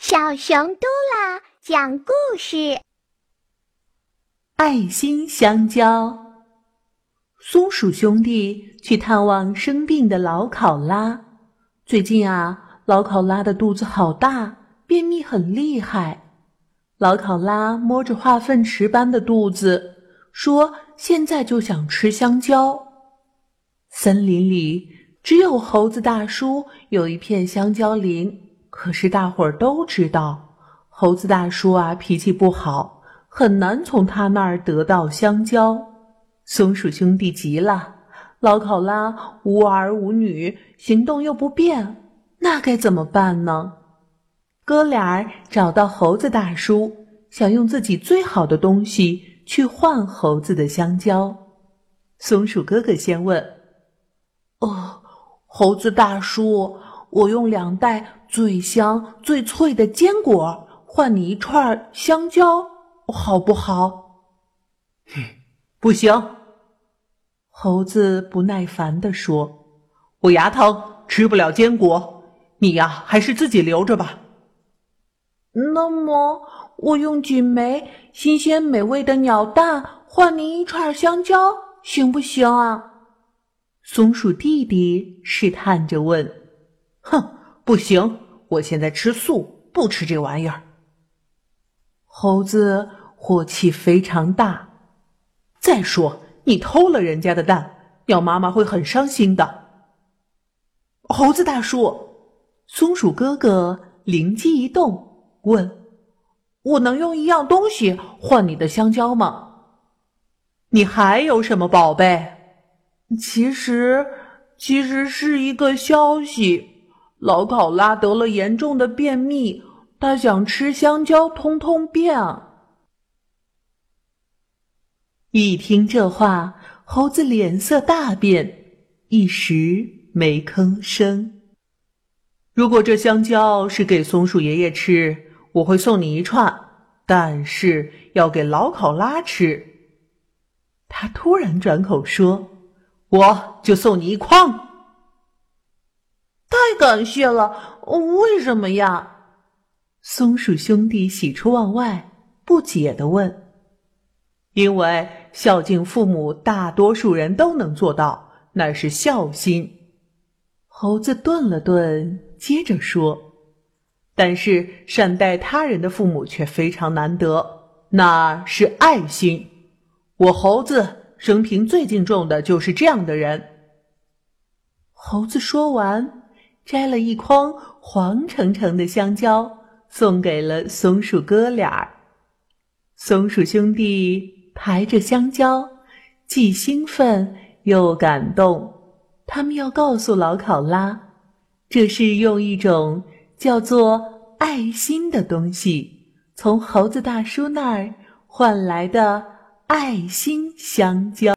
小熊嘟啦讲故事：爱心香蕉。松鼠兄弟去探望生病的老考拉。最近啊，老考拉的肚子好大，便秘很厉害。老考拉摸着化粪池般的肚子，说：“现在就想吃香蕉。”森林里只有猴子大叔有一片香蕉林。可是大伙儿都知道，猴子大叔啊脾气不好，很难从他那儿得到香蕉。松鼠兄弟急了，老考拉无儿无女，行动又不便，那该怎么办呢？哥俩找到猴子大叔，想用自己最好的东西去换猴子的香蕉。松鼠哥哥先问：“哦，猴子大叔。”我用两袋最香最脆的坚果换你一串香蕉，好不好？不行。猴子不耐烦地说：“我牙疼，吃不了坚果。你呀，还是自己留着吧。”那么，我用几枚新鲜美味的鸟蛋换您一串香蕉，行不行啊？松鼠弟弟试探着问。哼，不行！我现在吃素，不吃这玩意儿。猴子火气非常大。再说，你偷了人家的蛋，鸟妈妈会很伤心的。猴子大叔，松鼠哥哥灵机一动，问：“我能用一样东西换你的香蕉吗？”你还有什么宝贝？其实，其实是一个消息。老考拉得了严重的便秘，他想吃香蕉通通便。一听这话，猴子脸色大变，一时没吭声。如果这香蕉是给松鼠爷爷吃，我会送你一串，但是要给老考拉吃。他突然转口说：“我就送你一筐。”感谢了！为什么呀？松鼠兄弟喜出望外，不解的问：“因为孝敬父母，大多数人都能做到，那是孝心。”猴子顿了顿，接着说：“但是善待他人的父母却非常难得，那是爱心。我猴子生平最敬重的就是这样的人。”猴子说完。摘了一筐黄澄澄的香蕉，送给了松鼠哥俩。松鼠兄弟抬着香蕉，既兴奋又感动。他们要告诉老考拉，这是用一种叫做爱心的东西，从猴子大叔那儿换来的爱心香蕉。